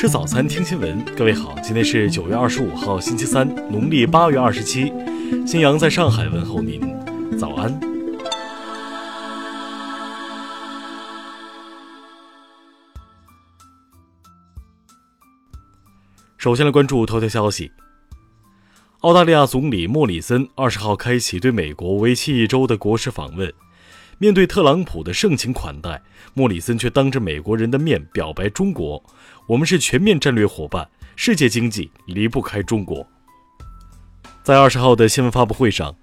吃早餐，听新闻。各位好，今天是九月二十五号，星期三，农历八月二十七。新阳在上海问候您，早安。首先来关注头条消息。澳大利亚总理莫里森二十号开启对美国为期一周的国事访问。面对特朗普的盛情款待，莫里森却当着美国人的面表白中国：“我们是全面战略伙伴，世界经济离不开中国。”在二十号的新闻发布会上，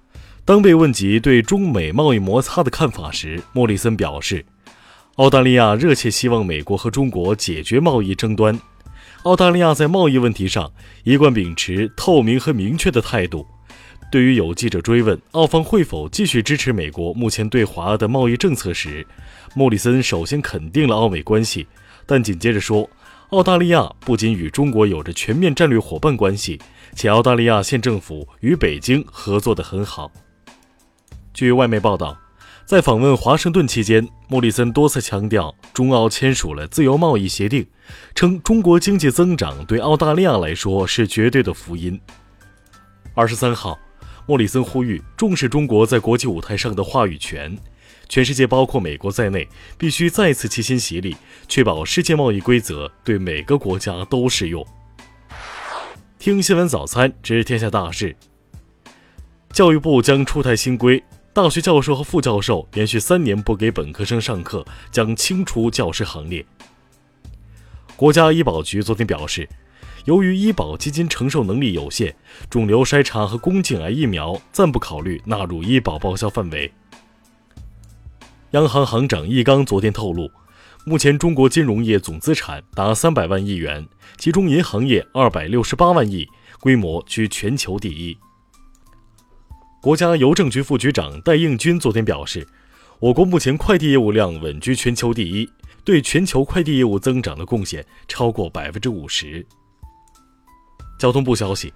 当被问及对中美贸易摩擦的看法时，莫里森表示：“澳大利亚热切希望美国和中国解决贸易争端。澳大利亚在贸易问题上一贯秉持透明和明确的态度。”对于有记者追问澳方会否继续支持美国目前对华的贸易政策时，莫里森首先肯定了澳美关系，但紧接着说，澳大利亚不仅与中国有着全面战略伙伴关系，且澳大利亚县政府与北京合作得很好。据外媒报道，在访问华盛顿期间，莫里森多次强调中澳签署了自由贸易协定，称中国经济增长对澳大利亚来说是绝对的福音。二十三号。莫里森呼吁重视中国在国际舞台上的话语权，全世界包括美国在内必须再次齐心协力，确保世界贸易规则对每个国家都适用。听新闻早餐知天下大事。教育部将出台新规，大学教授和副教授连续三年不给本科生上课，将清除教师行列。国家医保局昨天表示。由于医保基金承受能力有限，肿瘤筛查和宫颈癌疫苗暂不考虑纳入医保报销范围。央行行长易纲昨天透露，目前中国金融业总资产达三百万亿元，其中银行业二百六十八万亿，规模居全球第一。国家邮政局副局长戴应军昨天表示，我国目前快递业务量稳居全球第一，对全球快递业务增长的贡献超过百分之五十。交通部消息，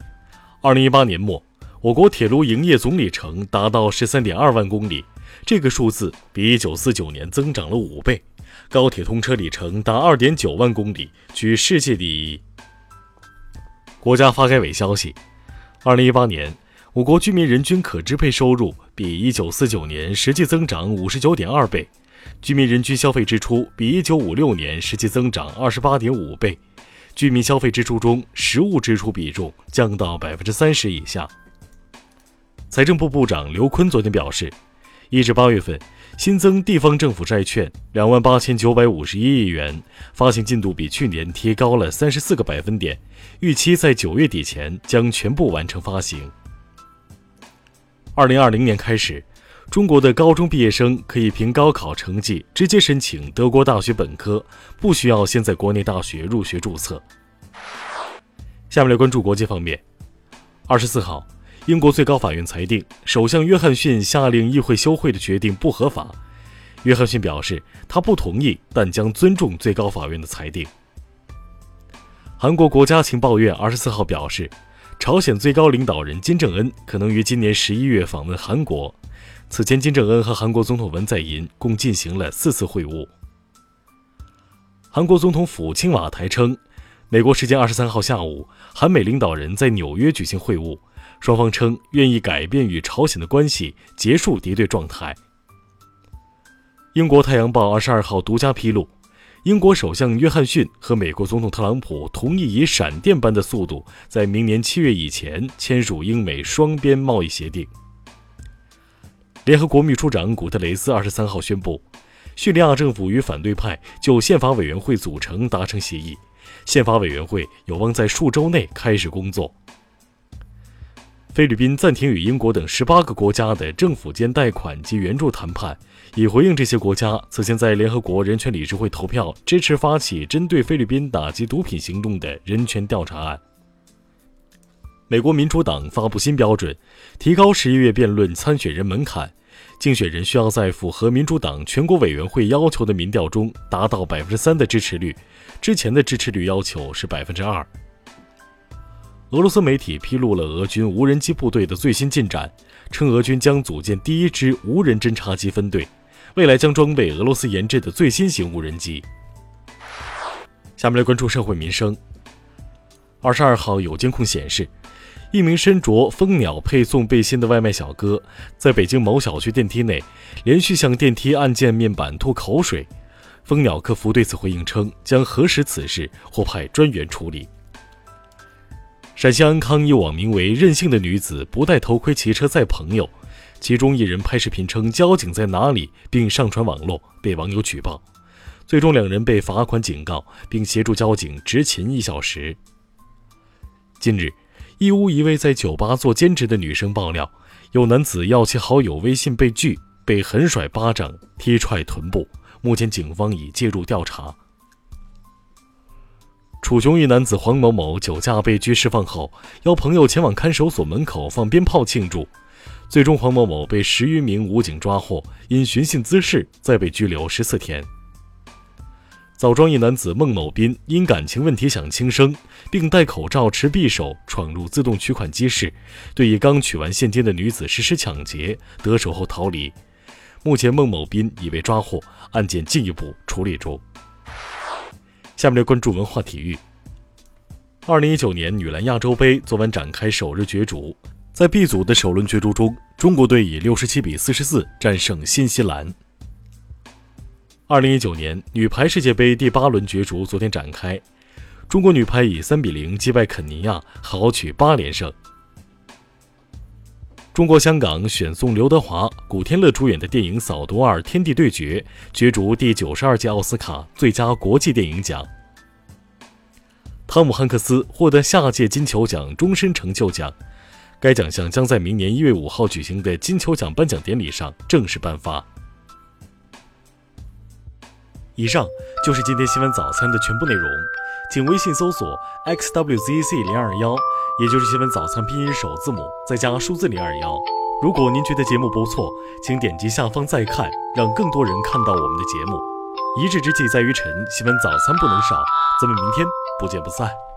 二零一八年末，我国铁路营业总里程达到十三点二万公里，这个数字比一九四九年增长了五倍。高铁通车里程达二点九万公里，居世界第一。国家发改委消息，二零一八年，我国居民人均可支配收入比一九四九年实际增长五十九点二倍，居民人均消费支出比一九五六年实际增长二十八点五倍。居民消费支出中，实物支出比重降到百分之三十以下。财政部部长刘昆昨天表示，一至八月份新增地方政府债券两万八千九百五十一亿元，发行进度比去年提高了三十四个百分点，预期在九月底前将全部完成发行。二零二零年开始。中国的高中毕业生可以凭高考成绩直接申请德国大学本科，不需要先在国内大学入学注册。下面来关注国际方面。二十四号，英国最高法院裁定首相约翰逊下令议会休会的决定不合法。约翰逊表示，他不同意，但将尊重最高法院的裁定。韩国国家情报院二十四号表示，朝鲜最高领导人金正恩可能于今年十一月访问韩国。此前，金正恩和韩国总统文在寅共进行了四次会晤。韩国总统府青瓦台称，美国时间二十三号下午，韩美领导人在纽约举行会晤，双方称愿意改变与朝鲜的关系，结束敌对状态。英国《太阳报》二十二号独家披露，英国首相约翰逊和美国总统特朗普同意以闪电般的速度，在明年七月以前签署英美双边贸易协定。联合国秘书长古特雷斯二十三号宣布，叙利亚政府与反对派就宪法委员会组成达成协议，宪法委员会有望在数周内开始工作。菲律宾暂停与英国等十八个国家的政府间贷款及援助谈判，以回应这些国家此前在联合国人权理事会投票支持发起针对菲律宾打击毒品行动的人权调查案。美国民主党发布新标准，提高十一月辩论参选人门槛，竞选人需要在符合民主党全国委员会要求的民调中达到百分之三的支持率，之前的支持率要求是百分之二。俄罗斯媒体披露了俄军无人机部队的最新进展，称俄军将组建第一支无人侦察机分队，未来将装备俄罗斯研制的最新型无人机。下面来关注社会民生。二十二号有监控显示，一名身着蜂鸟配送背心的外卖小哥，在北京某小区电梯内连续向电梯按键面板吐口水。蜂鸟客服对此回应称，将核实此事，或派专员处理。陕西安康一网名为“任性的女子不戴头盔骑车载朋友”，其中一人拍视频称交警在哪里，并上传网络，被网友举报。最终，两人被罚款警告，并协助交警执勤一小时。近日，义乌一位在酒吧做兼职的女生爆料，有男子要其好友微信被拒，被狠甩巴掌、踢踹臀部。目前，警方已介入调查。楚雄一男子黄某某酒驾被拘释放后，邀朋友前往看守所门口放鞭炮庆祝，最终黄某某被十余名武警抓获，因寻衅滋事再被拘留十四天。枣庄一男子孟某斌因感情问题想轻生，并戴口罩持匕首闯入自动取款机室，对一刚取完现金的女子实施抢劫，得手后逃离。目前孟某斌已被抓获，案件进一步处理中。下面来关注文化体育。二零一九年女篮亚洲杯昨晚展开首日角逐，在 B 组的首轮角逐中，中国队以六十七比四十四战胜新西兰。二零一九年女排世界杯第八轮角逐昨天展开，中国女排以三比零击败肯尼亚，豪取八连胜。中国香港选送刘德华、古天乐主演的电影《扫毒二：天地对决》角逐第九十二届奥斯卡最佳国际电影奖。汤姆汉克斯获得下届金球奖终身成就奖，该奖项将在明年一月五号举行的金球奖颁奖典礼上正式颁发。以上就是今天新闻早餐的全部内容，请微信搜索 xwzc 零二幺。也就是新闻早餐拼音首字母再加数字零二幺。如果您觉得节目不错，请点击下方再看，让更多人看到我们的节目。一日之计在于晨，新闻早餐不能少，咱们明天不见不散。